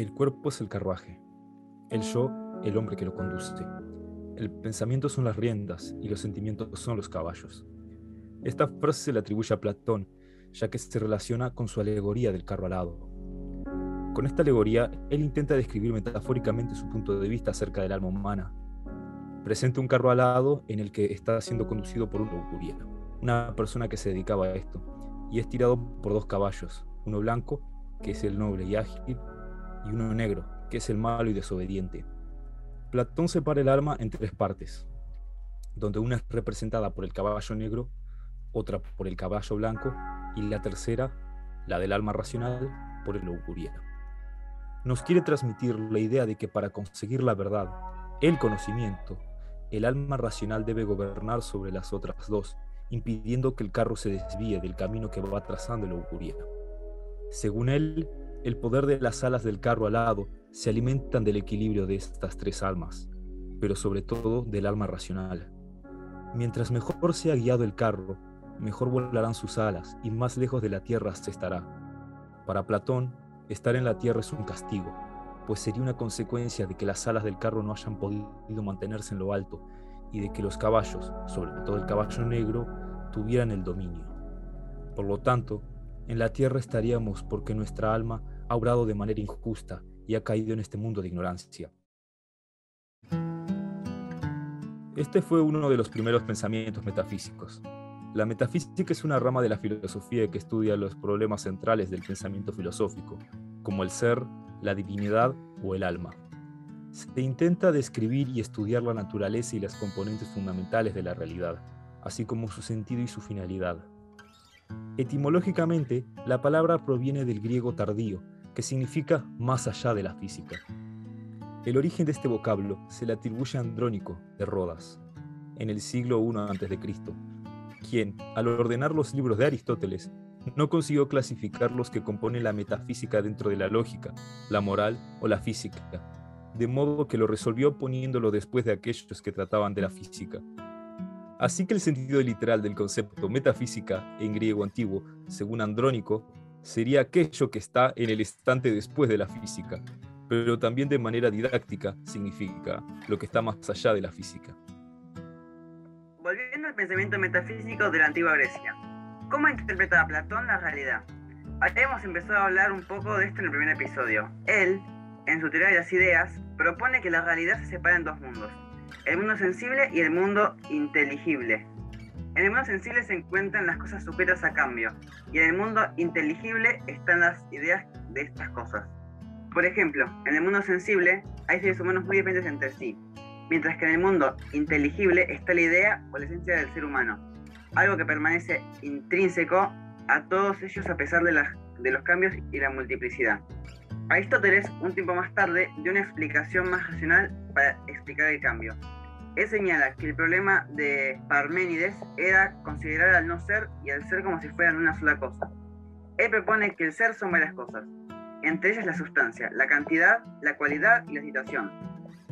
El cuerpo es el carruaje, el yo el hombre que lo conduce. El pensamiento son las riendas y los sentimientos son los caballos. Esta frase se le atribuye a Platón, ya que se relaciona con su alegoría del carro alado. Con esta alegoría, él intenta describir metafóricamente su punto de vista acerca del alma humana. Presenta un carro alado en el que está siendo conducido por un lujuria, una persona que se dedicaba a esto, y es tirado por dos caballos, uno blanco, que es el noble y ágil, y uno negro, que es el malo y desobediente. Platón separa el alma en tres partes, donde una es representada por el caballo negro, otra por el caballo blanco y la tercera, la del alma racional, por el lujuria. Nos quiere transmitir la idea de que para conseguir la verdad, el conocimiento, el alma racional debe gobernar sobre las otras dos, impidiendo que el carro se desvíe del camino que va trazando el lujuria. Según él, el poder de las alas del carro alado se alimentan del equilibrio de estas tres almas, pero sobre todo del alma racional. Mientras mejor sea guiado el carro, mejor volarán sus alas y más lejos de la tierra se estará. Para Platón, estar en la tierra es un castigo, pues sería una consecuencia de que las alas del carro no hayan podido mantenerse en lo alto y de que los caballos, sobre todo el caballo negro, tuvieran el dominio. Por lo tanto, en la tierra estaríamos porque nuestra alma ha obrado de manera injusta y ha caído en este mundo de ignorancia. Este fue uno de los primeros pensamientos metafísicos. La metafísica es una rama de la filosofía que estudia los problemas centrales del pensamiento filosófico, como el ser, la divinidad o el alma. Se intenta describir y estudiar la naturaleza y las componentes fundamentales de la realidad, así como su sentido y su finalidad. Etimológicamente, la palabra proviene del griego tardío, que significa más allá de la física. El origen de este vocablo se le atribuye a Andrónico de Rodas, en el siglo I a.C., quien, al ordenar los libros de Aristóteles, no consiguió clasificar los que componen la metafísica dentro de la lógica, la moral o la física, de modo que lo resolvió poniéndolo después de aquellos que trataban de la física. Así que el sentido literal del concepto metafísica en griego antiguo, según Andrónico, sería aquello que está en el estante después de la física, pero también de manera didáctica significa lo que está más allá de la física. Volviendo al pensamiento metafísico de la antigua Grecia, ¿cómo interpretaba Platón la realidad? Habíamos empezado a hablar un poco de esto en el primer episodio. Él, en su teoría de las ideas, propone que la realidad se separa en dos mundos, el mundo sensible y el mundo inteligible, en el mundo sensible se encuentran las cosas sujetas a cambio, y en el mundo inteligible están las ideas de estas cosas. Por ejemplo, en el mundo sensible hay seres humanos muy diferentes entre sí, mientras que en el mundo inteligible está la idea o la esencia del ser humano, algo que permanece intrínseco a todos ellos a pesar de, de los cambios y la multiplicidad. Aristóteles, un tiempo más tarde, dio una explicación más racional para explicar el cambio, él señala que el problema de Parménides era considerar al no ser y al ser como si fueran una sola cosa. Él propone que el ser son varias cosas, entre ellas la sustancia, la cantidad, la cualidad y la situación.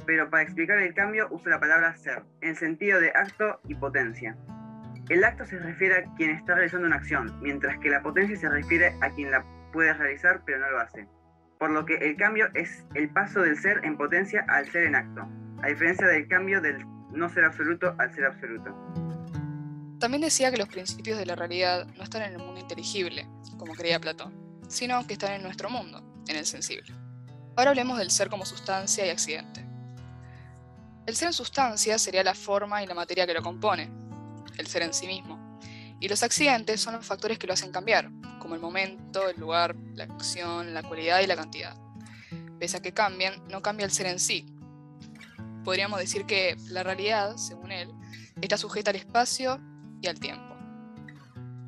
Pero para explicar el cambio usa la palabra ser, en sentido de acto y potencia. El acto se refiere a quien está realizando una acción, mientras que la potencia se refiere a quien la puede realizar pero no lo hace. Por lo que el cambio es el paso del ser en potencia al ser en acto a diferencia del cambio del no ser absoluto al ser absoluto. También decía que los principios de la realidad no están en el mundo inteligible, como creía Platón, sino que están en nuestro mundo, en el sensible. Ahora hablemos del ser como sustancia y accidente. El ser en sustancia sería la forma y la materia que lo compone, el ser en sí mismo. Y los accidentes son los factores que lo hacen cambiar, como el momento, el lugar, la acción, la cualidad y la cantidad. Pese a que cambian, no cambia el ser en sí, podríamos decir que la realidad, según él, está sujeta al espacio y al tiempo.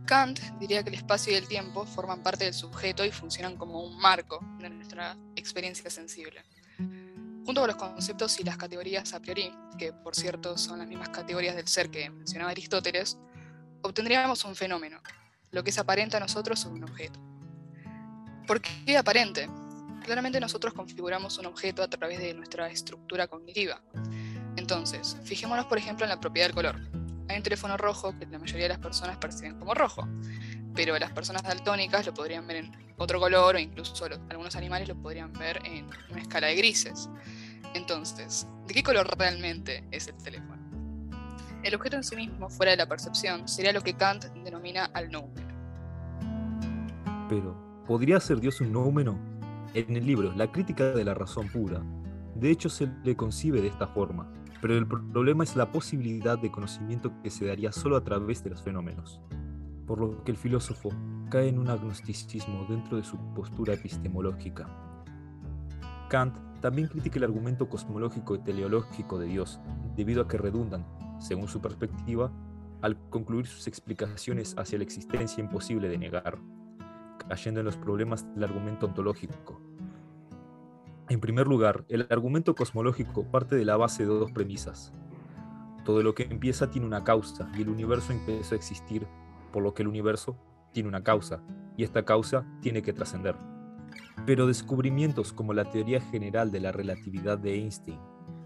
Kant diría que el espacio y el tiempo forman parte del sujeto y funcionan como un marco de nuestra experiencia sensible. Junto con los conceptos y las categorías a priori, que por cierto son las mismas categorías del ser que mencionaba Aristóteles, obtendríamos un fenómeno, lo que es aparente a nosotros sobre un objeto. ¿Por qué aparente? Claramente nosotros configuramos un objeto a través de nuestra estructura cognitiva. Entonces, fijémonos por ejemplo en la propiedad del color. Hay un teléfono rojo que la mayoría de las personas perciben como rojo, pero las personas daltónicas lo podrían ver en otro color o incluso algunos animales lo podrían ver en una escala de grises. Entonces, ¿de qué color realmente es el teléfono? El objeto en sí mismo, fuera de la percepción, sería lo que Kant denomina al noumeno. Pero, ¿podría ser Dios un noumeno? En el libro La crítica de la razón pura, de hecho se le concibe de esta forma, pero el problema es la posibilidad de conocimiento que se daría solo a través de los fenómenos, por lo que el filósofo cae en un agnosticismo dentro de su postura epistemológica. Kant también critica el argumento cosmológico y teleológico de Dios, debido a que redundan, según su perspectiva, al concluir sus explicaciones hacia la existencia imposible de negar, cayendo en los problemas del argumento ontológico. En primer lugar, el argumento cosmológico parte de la base de dos premisas. Todo lo que empieza tiene una causa y el universo empezó a existir, por lo que el universo tiene una causa y esta causa tiene que trascender. Pero descubrimientos como la teoría general de la relatividad de Einstein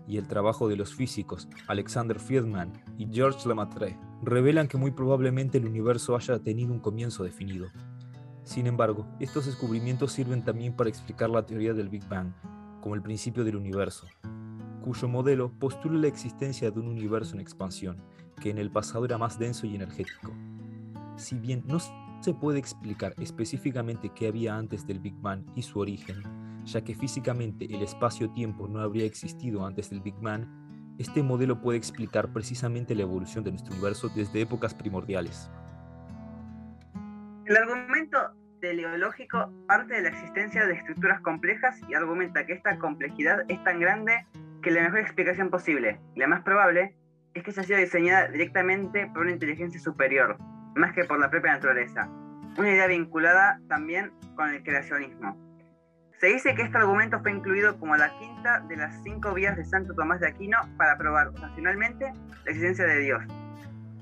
y el trabajo de los físicos Alexander Friedman y Georges Lemaitre revelan que muy probablemente el universo haya tenido un comienzo definido. Sin embargo, estos descubrimientos sirven también para explicar la teoría del Big Bang como el principio del universo, cuyo modelo postula la existencia de un universo en expansión, que en el pasado era más denso y energético. Si bien no se puede explicar específicamente qué había antes del Big Bang y su origen, ya que físicamente el espacio-tiempo no habría existido antes del Big Bang, este modelo puede explicar precisamente la evolución de nuestro universo desde épocas primordiales. El argumento teleológico parte de la existencia de estructuras complejas y argumenta que esta complejidad es tan grande que la mejor explicación posible, la más probable, es que haya sido diseñada directamente por una inteligencia superior, más que por la propia naturaleza. Una idea vinculada también con el creacionismo. Se dice que este argumento fue incluido como la quinta de las cinco vías de Santo Tomás de Aquino para probar racionalmente la existencia de Dios.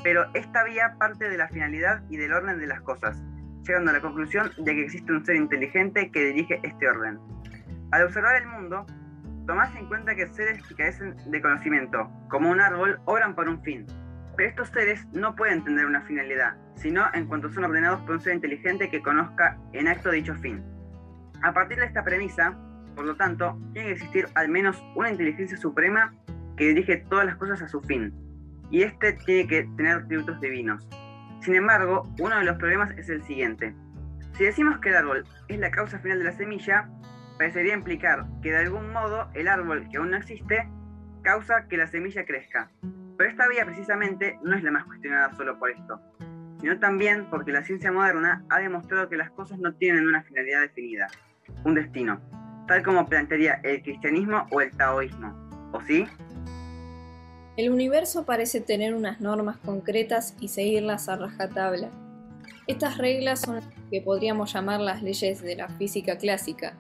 Pero esta vía parte de la finalidad y del orden de las cosas, llegando a la conclusión de que existe un ser inteligente que dirige este orden. Al observar el mundo, Tomás en cuenta que seres que carecen de conocimiento, como un árbol, obran por un fin. Pero estos seres no pueden tener una finalidad, sino en cuanto son ordenados por un ser inteligente que conozca en acto dicho fin. A partir de esta premisa, por lo tanto, tiene que existir al menos una inteligencia suprema que dirige todas las cosas a su fin, y este tiene que tener atributos divinos. Sin embargo, uno de los problemas es el siguiente. Si decimos que el árbol es la causa final de la semilla, parecería implicar que de algún modo el árbol que aún no existe causa que la semilla crezca. Pero esta vía precisamente no es la más cuestionada solo por esto, sino también porque la ciencia moderna ha demostrado que las cosas no tienen una finalidad definida un destino, tal como plantearía el cristianismo o el taoísmo. ¿O sí? El universo parece tener unas normas concretas y seguirlas a rajatabla. Estas reglas son las que podríamos llamar las leyes de la física clásica,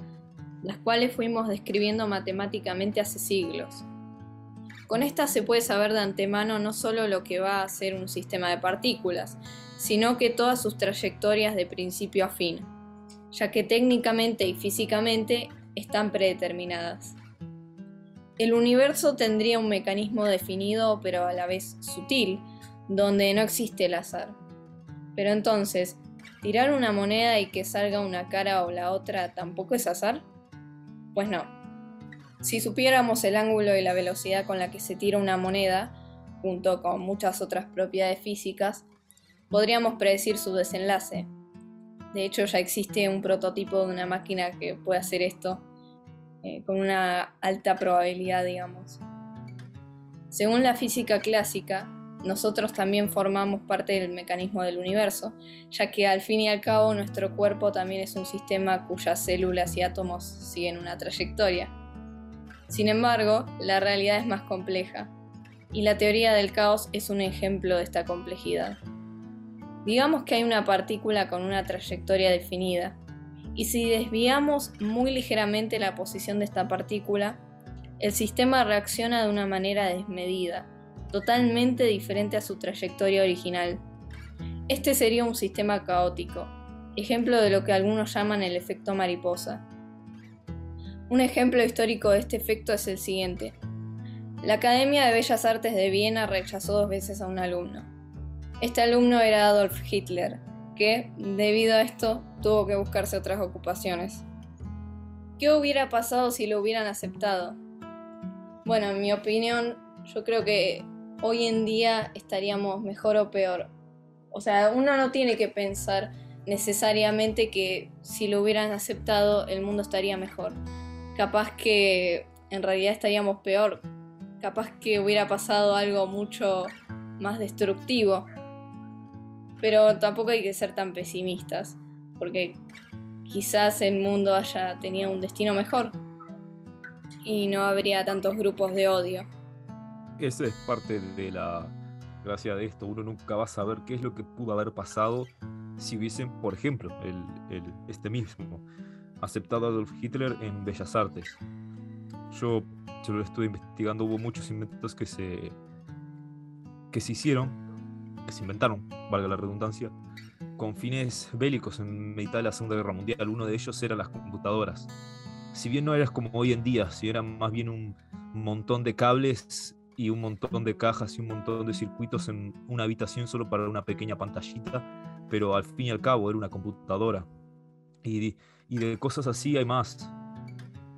las cuales fuimos describiendo matemáticamente hace siglos. Con estas se puede saber de antemano no solo lo que va a ser un sistema de partículas, sino que todas sus trayectorias de principio a fin ya que técnicamente y físicamente están predeterminadas. El universo tendría un mecanismo definido pero a la vez sutil, donde no existe el azar. Pero entonces, ¿tirar una moneda y que salga una cara o la otra tampoco es azar? Pues no. Si supiéramos el ángulo y la velocidad con la que se tira una moneda, junto con muchas otras propiedades físicas, podríamos predecir su desenlace, de hecho, ya existe un prototipo de una máquina que puede hacer esto eh, con una alta probabilidad, digamos. Según la física clásica, nosotros también formamos parte del mecanismo del universo, ya que al fin y al cabo nuestro cuerpo también es un sistema cuyas células y átomos siguen una trayectoria. Sin embargo, la realidad es más compleja, y la teoría del caos es un ejemplo de esta complejidad. Digamos que hay una partícula con una trayectoria definida, y si desviamos muy ligeramente la posición de esta partícula, el sistema reacciona de una manera desmedida, totalmente diferente a su trayectoria original. Este sería un sistema caótico, ejemplo de lo que algunos llaman el efecto mariposa. Un ejemplo histórico de este efecto es el siguiente. La Academia de Bellas Artes de Viena rechazó dos veces a un alumno. Este alumno era Adolf Hitler, debido a esto, tuvo que buscarse otras ocupaciones. ¿Qué hubiera pasado si lo hubieran aceptado? Bueno, en mi opinión, yo creo que hoy en día estaríamos mejor o peor. O sea, uno no tiene que pensar necesariamente que si lo hubieran aceptado el mundo estaría mejor. Capaz que en realidad estaríamos peor. Capaz que hubiera pasado algo mucho más destructivo. Pero tampoco hay que ser tan pesimistas, porque quizás el mundo haya tenido un destino mejor y no habría tantos grupos de odio. Esa es parte de la gracia de esto. Uno nunca va a saber qué es lo que pudo haber pasado si hubiesen, por ejemplo, el, este mismo, aceptado a Adolf Hitler en Bellas Artes. Yo, yo lo estuve investigando, hubo muchos inventos que se, que se hicieron, que se inventaron, valga la redundancia, con fines bélicos en mitad de la Segunda Guerra Mundial. Uno de ellos era las computadoras. Si bien no eras como hoy en día, si era más bien un montón de cables y un montón de cajas y un montón de circuitos en una habitación solo para una pequeña pantallita, pero al fin y al cabo era una computadora. Y, y de cosas así hay más.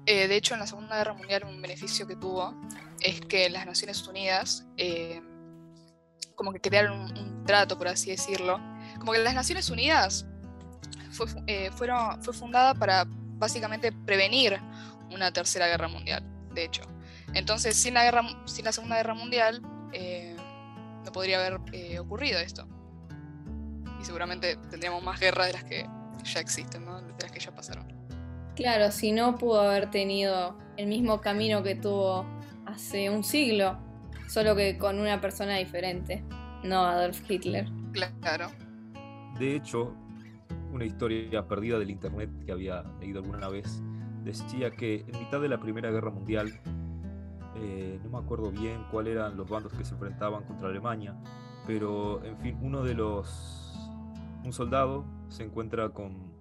Eh, de hecho, en la Segunda Guerra Mundial un beneficio que tuvo es que las Naciones Unidas eh, como que crearon un, trato, por así decirlo. Como que las Naciones Unidas fue, eh, fueron, fue fundada para básicamente prevenir una tercera guerra mundial, de hecho. Entonces, sin la, guerra, sin la Segunda Guerra Mundial, no podría haber ocurrido esto. Y seguramente tendríamos más guerras de las que ya existen, ¿no? de las que ya pasaron. Claro, si no pudo haber tenido el mismo camino que tuvo hace un siglo, solo que con una persona diferente, no Adolf Hitler. Claro. De hecho, una historia perdida del internet que había leído alguna vez decía que en mitad de la Primera Guerra Mundial, eh, no me acuerdo bien cuáles eran los bandos que se enfrentaban contra Alemania, pero en fin, uno de los, un soldado se encuentra con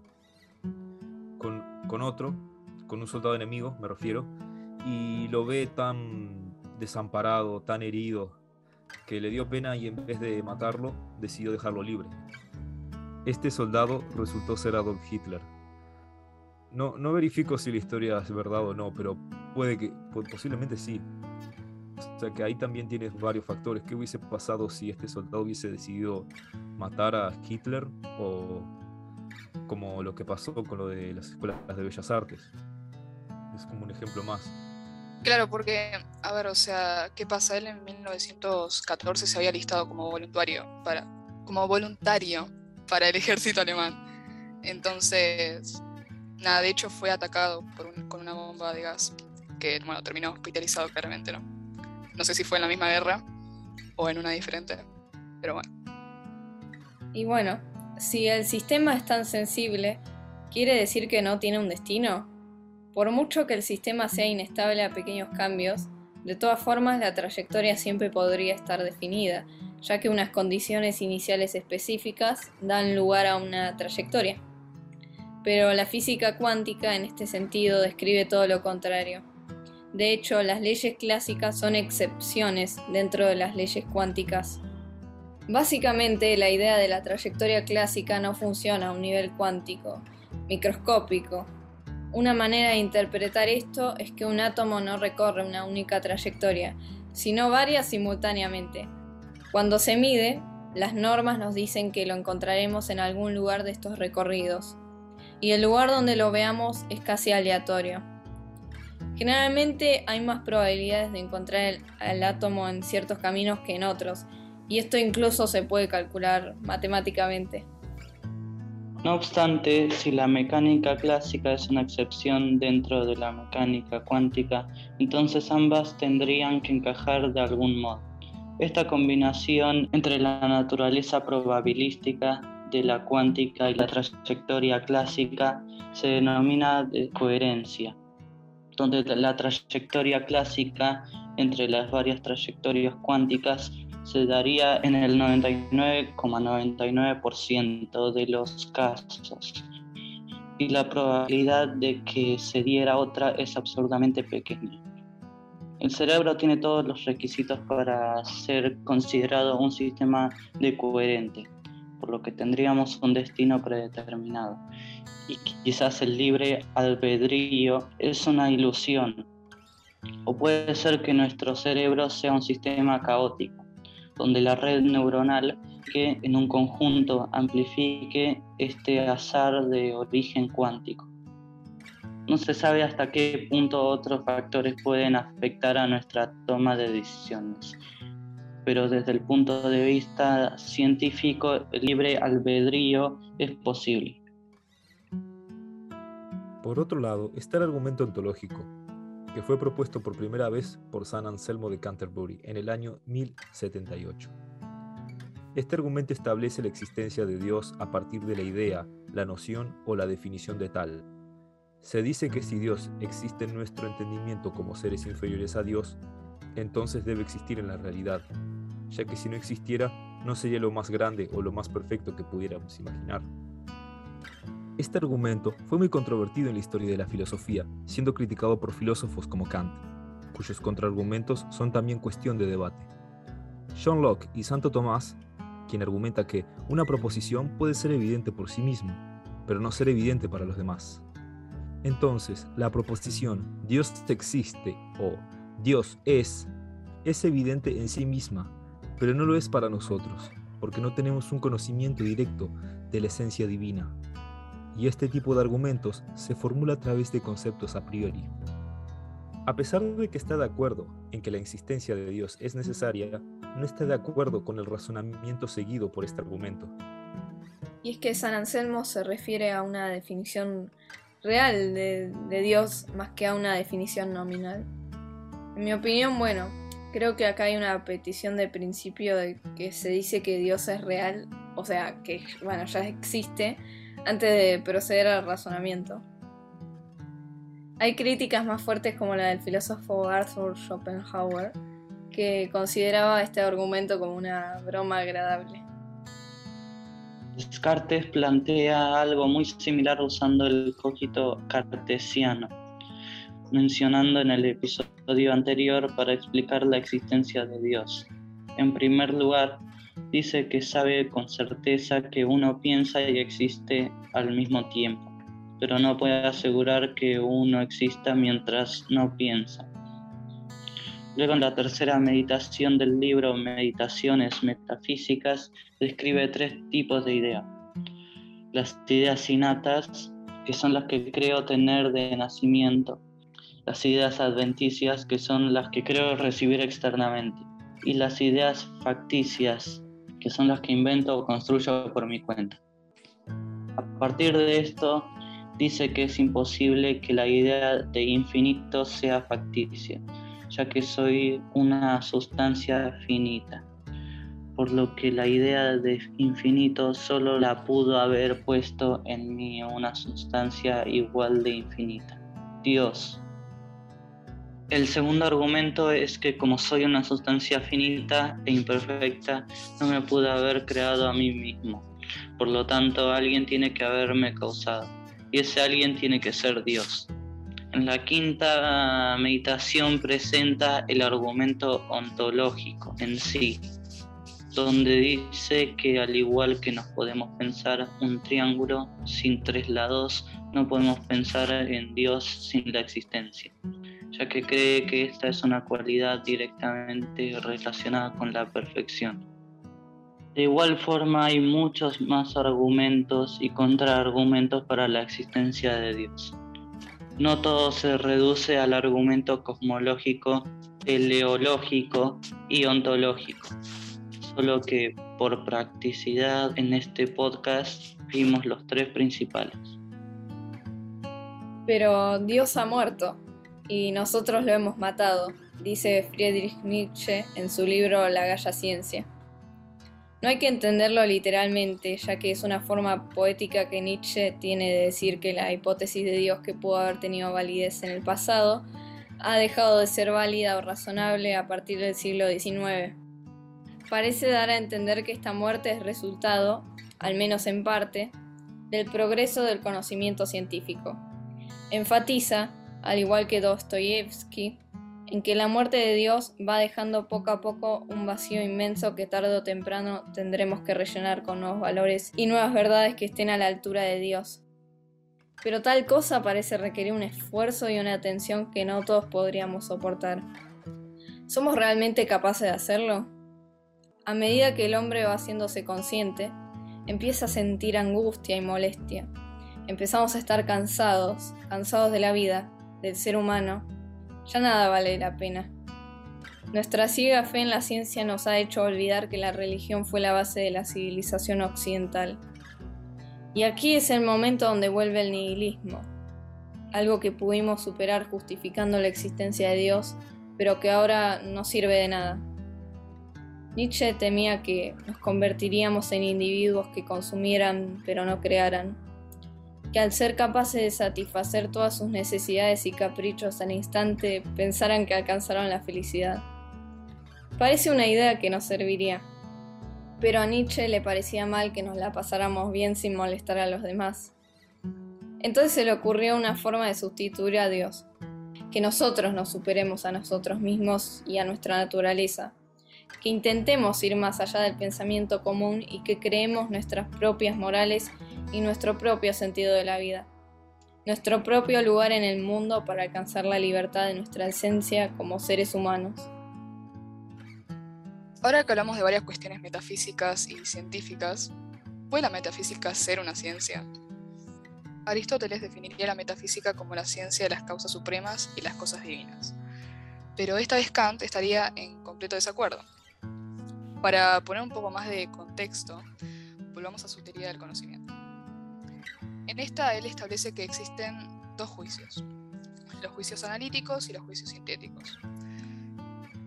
con, otro, con un soldado enemigo, me refiero, y lo ve tan desamparado, tan herido, que le dio pena y en vez de matarlo, decidió dejarlo libre. Este soldado resultó ser Adolf Hitler. No, no verifico si la historia es verdad o no, pero puede que, posiblemente sí. O sea que ahí también tienes varios factores. ¿Qué hubiese pasado si este soldado hubiese decidido matar a Hitler o como lo que pasó con lo de las escuelas de bellas artes. Es como un ejemplo más. Claro, porque, a ver, o sea, ¿qué pasa? Él en 1914 se había listado como voluntario para, como voluntario para el ejército alemán. Entonces, nada, de hecho fue atacado con una bomba de gas, que, bueno, terminó hospitalizado claramente, ¿no? No sé si fue en la misma guerra o en una diferente, pero bueno. Y bueno, si el sistema es tan sensible, ¿quiere decir que no tiene un destino? Por mucho que el sistema sea inestable a pequeños cambios, de todas formas la trayectoria siempre podría estar definida, ya que unas condiciones iniciales específicas dan lugar a una trayectoria. Pero la física cuántica en este sentido describe todo lo contrario. De hecho, las leyes clásicas son excepciones dentro de las leyes cuánticas. Básicamente la idea de la trayectoria clásica no funciona a un nivel cuántico, microscópico. Una manera de interpretar esto es que un átomo no recorre una única trayectoria, sino varias simultáneamente. Cuando se mide, las normas nos dicen que lo encontraremos en algún lugar de estos recorridos, y el lugar donde lo veamos es casi aleatorio. Generalmente hay más probabilidades de encontrar el, átomo en ciertos caminos que en otros, y esto incluso se puede calcular matemáticamente. No obstante, si la mecánica clásica es una excepción dentro de la mecánica cuántica, entonces ambas tendrían que encajar de algún modo. Esta combinación entre la naturaleza probabilística de la cuántica y la trayectoria clásica se denomina de coherencia, donde la trayectoria clásica entre las varias trayectorias cuánticas se daría en el 99,99% de los casos y la probabilidad de que se diera otra es absurdamente pequeña. El cerebro tiene todos los requisitos para ser considerado un sistema de coherente. por lo que tendríamos un destino predeterminado. Y quizás el libre albedrío es una ilusión, o puede ser que nuestro cerebro sea un sistema caótico, donde la red neuronal que en un conjunto amplifique este azar de origen cuántico. No se sabe hasta qué punto otros factores pueden afectar a nuestra toma de decisiones, pero desde el punto de vista científico, el libre albedrío es posible. Por otro lado, está el argumento ontológico, que fue propuesto por primera vez por San Anselmo de Canterbury en el año 1078. Este argumento establece la existencia de Dios a partir de la idea, la noción o la definición de tal. Se dice que si Dios existe en nuestro entendimiento como seres inferiores a Dios, entonces debe existir en la realidad, ya que si no existiera, no sería lo más grande o lo más perfecto que pudiéramos imaginar. Este argumento fue muy controvertido en la historia de la filosofía, siendo criticado por filósofos como Kant, cuyos contraargumentos son también cuestión de debate. John Locke y Santo Tomás, quien argumenta que una proposición puede ser evidente por sí mismo, pero no ser evidente para los demás. Entonces, la proposición Dios existe o Dios es es evidente en sí misma, pero no lo es para nosotros, porque no tenemos un conocimiento directo de la esencia divina y este tipo de argumentos se formula a través de conceptos a priori. A pesar de que está de acuerdo en que la existencia de Dios es necesaria, no está de acuerdo con el razonamiento seguido por este argumento. Y es que San Anselmo se refiere a una definición real de, Dios más que a una definición nominal. En mi opinión, bueno, creo que acá hay una petición de principio de que se dice que Dios es real, o sea, que bueno, ya existe, antes de proceder al razonamiento. Hay críticas más fuertes como la del filósofo Arthur Schopenhauer, que consideraba este argumento como una broma agradable. Descartes plantea algo muy similar usando el cogito cartesiano, mencionando en el episodio anterior para explicar la existencia de Dios. En primer lugar, dice que sabe con certeza que uno piensa y existe al mismo tiempo, pero no puede asegurar que uno exista mientras no piensa. Luego en la tercera meditación del libro Meditaciones Metafísicas describe tres tipos de ideas. Las ideas innatas, que son las que creo tener de nacimiento. Las ideas adventicias, que son las que creo recibir externamente. Y las ideas facticias, que son las que invento o construyo por mi cuenta. A partir de esto, dice que es imposible que la idea de infinito sea facticia, ya que soy una sustancia finita, por lo que la idea de infinito solo la pudo haber puesto en mí una sustancia igual de infinita, Dios. El segundo argumento es que como soy una sustancia finita e imperfecta, no me pude haber creado a mí mismo. Por lo tanto, alguien tiene que haberme causado. Y ese alguien tiene que ser Dios. En la quinta meditación presenta el argumento ontológico en sí, donde dice que al igual que nos podemos pensar un triángulo sin tres lados, no podemos pensar en Dios sin la existencia ya que cree que esta es una cualidad directamente relacionada con la perfección. De igual forma hay muchos más argumentos y contraargumentos para la existencia de Dios. No todo se reduce al argumento cosmológico, teleológico y ontológico, solo que por practicidad en este podcast vimos los tres principales. Pero Dios ha muerto, y nosotros lo hemos matado, dice Friedrich Nietzsche en su libro La Galla Ciencia. No hay que entenderlo literalmente, ya que es una forma poética que Nietzsche tiene de decir que la hipótesis de Dios que pudo haber tenido validez en el pasado ha dejado de ser válida o razonable a partir del siglo XIX. Parece dar a entender que esta muerte es resultado, al menos en parte, del progreso del conocimiento científico. Enfatiza al igual que Dostoyevsky, en que la muerte de Dios va dejando poco a poco un vacío inmenso que tarde o temprano tendremos que rellenar con nuevos valores y nuevas verdades que estén a la altura de Dios. Pero tal cosa parece requerir un esfuerzo y una atención que no todos podríamos soportar. ¿Somos realmente capaces de hacerlo? A medida que el hombre va haciéndose consciente, empieza a sentir angustia y molestia. Empezamos a estar cansados, cansados de la vida, del ser humano. Ya nada vale la pena. Nuestra ciega fe en la ciencia nos ha hecho olvidar que la religión fue la base de la civilización occidental. Y aquí es el momento donde vuelve el nihilismo, algo que pudimos superar justificando la existencia de Dios, pero que ahora no sirve de nada. Nietzsche temía que nos convertiríamos en individuos que consumieran pero no crearan, que al ser capaces de satisfacer todas sus necesidades y caprichos al instante pensaran que alcanzaron la felicidad. Parece una idea que nos serviría, pero a Nietzsche le parecía mal que nos la pasáramos bien sin molestar a los demás. Entonces se le ocurrió una forma de sustituir a Dios, que nosotros nos superemos a nosotros mismos y a nuestra naturaleza que intentemos ir más allá del pensamiento común y que creemos nuestras propias morales y nuestro propio sentido de la vida, nuestro propio lugar en el mundo para alcanzar la libertad de nuestra esencia como seres humanos. Ahora que hablamos de varias cuestiones metafísicas y científicas, ¿puede la metafísica ser una ciencia? Aristóteles definiría la metafísica como la ciencia de las causas supremas y las cosas divinas. Pero esta vez Kant estaría en completo desacuerdo. Para poner un poco más de contexto, volvamos a su teoría del conocimiento. En esta él establece que existen dos juicios, los juicios analíticos y los juicios sintéticos.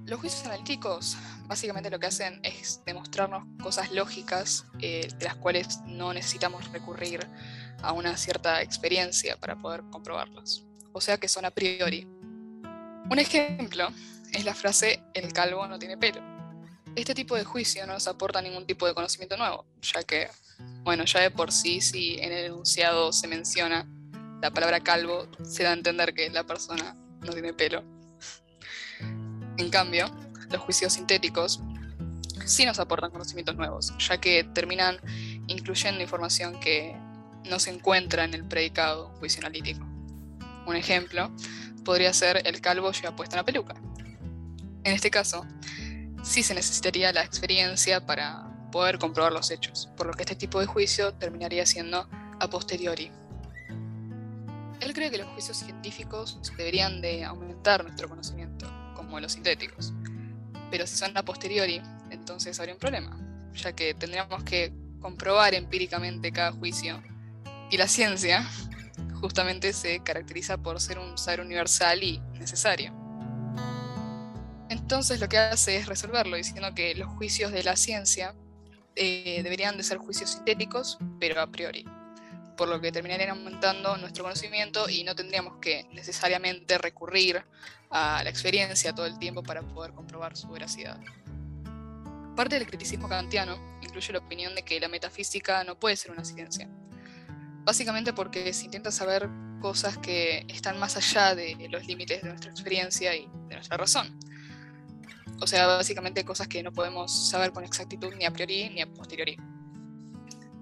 Los juicios analíticos básicamente lo que hacen es demostrarnos cosas lógicas eh, de las cuales no necesitamos recurrir a una cierta experiencia para poder comprobarlas, o sea que son a priori. Un ejemplo es la frase el calvo no tiene pelo este tipo de juicio no nos aporta ningún tipo de conocimiento nuevo, ya que, bueno, ya de por sí, si en el enunciado se menciona la palabra calvo, se da a entender que la persona no tiene pelo. En cambio, los juicios sintéticos sí nos aportan conocimientos nuevos, ya que terminan incluyendo información que no se encuentra en el predicado juicio analítico. Un ejemplo podría ser el calvo lleva puesta una peluca. En este caso, sí se necesitaría la experiencia para poder comprobar los hechos, por lo que este tipo de juicio terminaría siendo a posteriori. Él cree que los juicios científicos deberían de aumentar nuestro conocimiento, como los sintéticos. Pero si son a posteriori, entonces habría un problema, ya que tendríamos que comprobar empíricamente cada juicio. Y la ciencia justamente se caracteriza por ser un saber universal y necesario. Entonces lo que hace es resolverlo diciendo que los juicios de la ciencia eh, deberían de ser juicios sintéticos, pero a priori, por lo que terminarían aumentando nuestro conocimiento y no tendríamos que necesariamente recurrir a la experiencia todo el tiempo para poder comprobar su veracidad. Parte del criticismo kantiano incluye la opinión de que la metafísica no puede ser una ciencia, básicamente porque se intenta saber cosas que están más allá de los límites de nuestra experiencia y de nuestra razón o sea, básicamente cosas que no podemos saber con exactitud ni a priori ni a posteriori.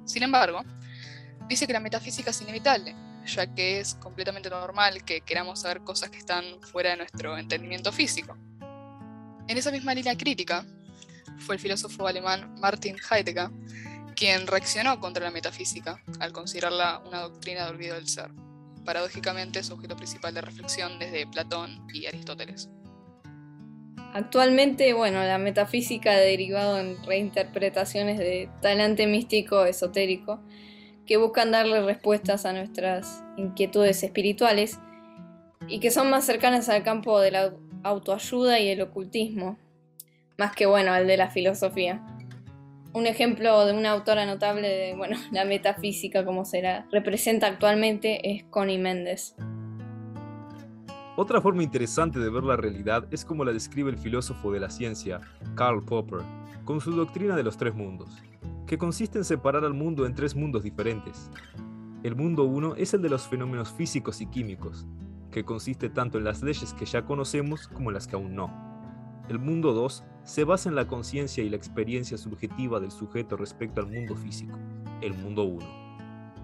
Sin embargo, dice que la metafísica es inevitable, ya que es completamente normal que queramos saber cosas que están fuera de nuestro entendimiento físico. En esa misma línea crítica, fue el filósofo alemán Martin Heidegger quien reaccionó contra la metafísica al considerarla una doctrina de olvido del ser, paradójicamente su objeto principal de reflexión desde Platón y Aristóteles. Actualmente, bueno, la metafísica ha derivado en reinterpretaciones de talante místico esotérico que buscan darle respuestas a nuestras inquietudes espirituales y que son más cercanas al campo de la autoayuda y el ocultismo, más que bueno, al de la filosofía. Un ejemplo de una autora notable de bueno, la metafísica como se la representa actualmente es Connie Méndez. Otra forma interesante de ver la realidad es como la describe el filósofo de la ciencia, Karl Popper, con su doctrina de los tres mundos, que consiste en separar al mundo en tres mundos diferentes. El mundo uno es el de los fenómenos físicos y químicos, que consiste tanto en las leyes que ya conocemos como las que aún no. El mundo 2 se basa en la conciencia y la experiencia subjetiva del sujeto respecto al mundo físico, el mundo 1.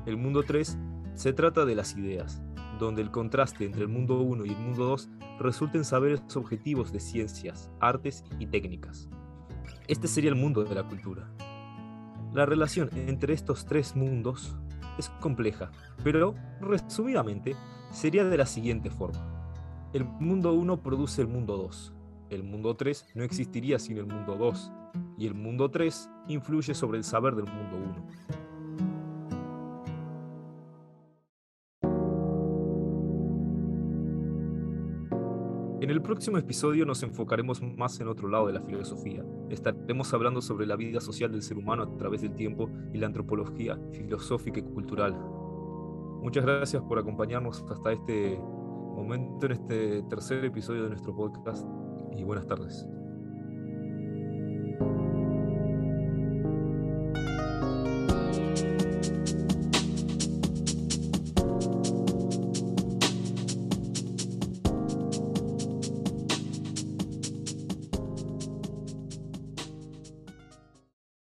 El mundo 3 se trata de las ideas, donde el contraste entre el mundo 1 y el mundo 2 resulta en saberes objetivos de ciencias, artes y técnicas. Este sería el mundo de la cultura. La relación entre estos tres mundos es compleja, pero resumidamente sería de la siguiente forma. El mundo 1 produce el mundo 2, el mundo 3 no existiría sin el mundo 2, y el mundo 3 influye sobre el saber del mundo 1. En el próximo episodio nos enfocaremos más en otro lado de la filosofía. Estaremos hablando sobre la vida social del ser humano a través del tiempo y la antropología filosófica y cultural. Muchas gracias por acompañarnos hasta este momento, en este tercer episodio de nuestro podcast y buenas tardes.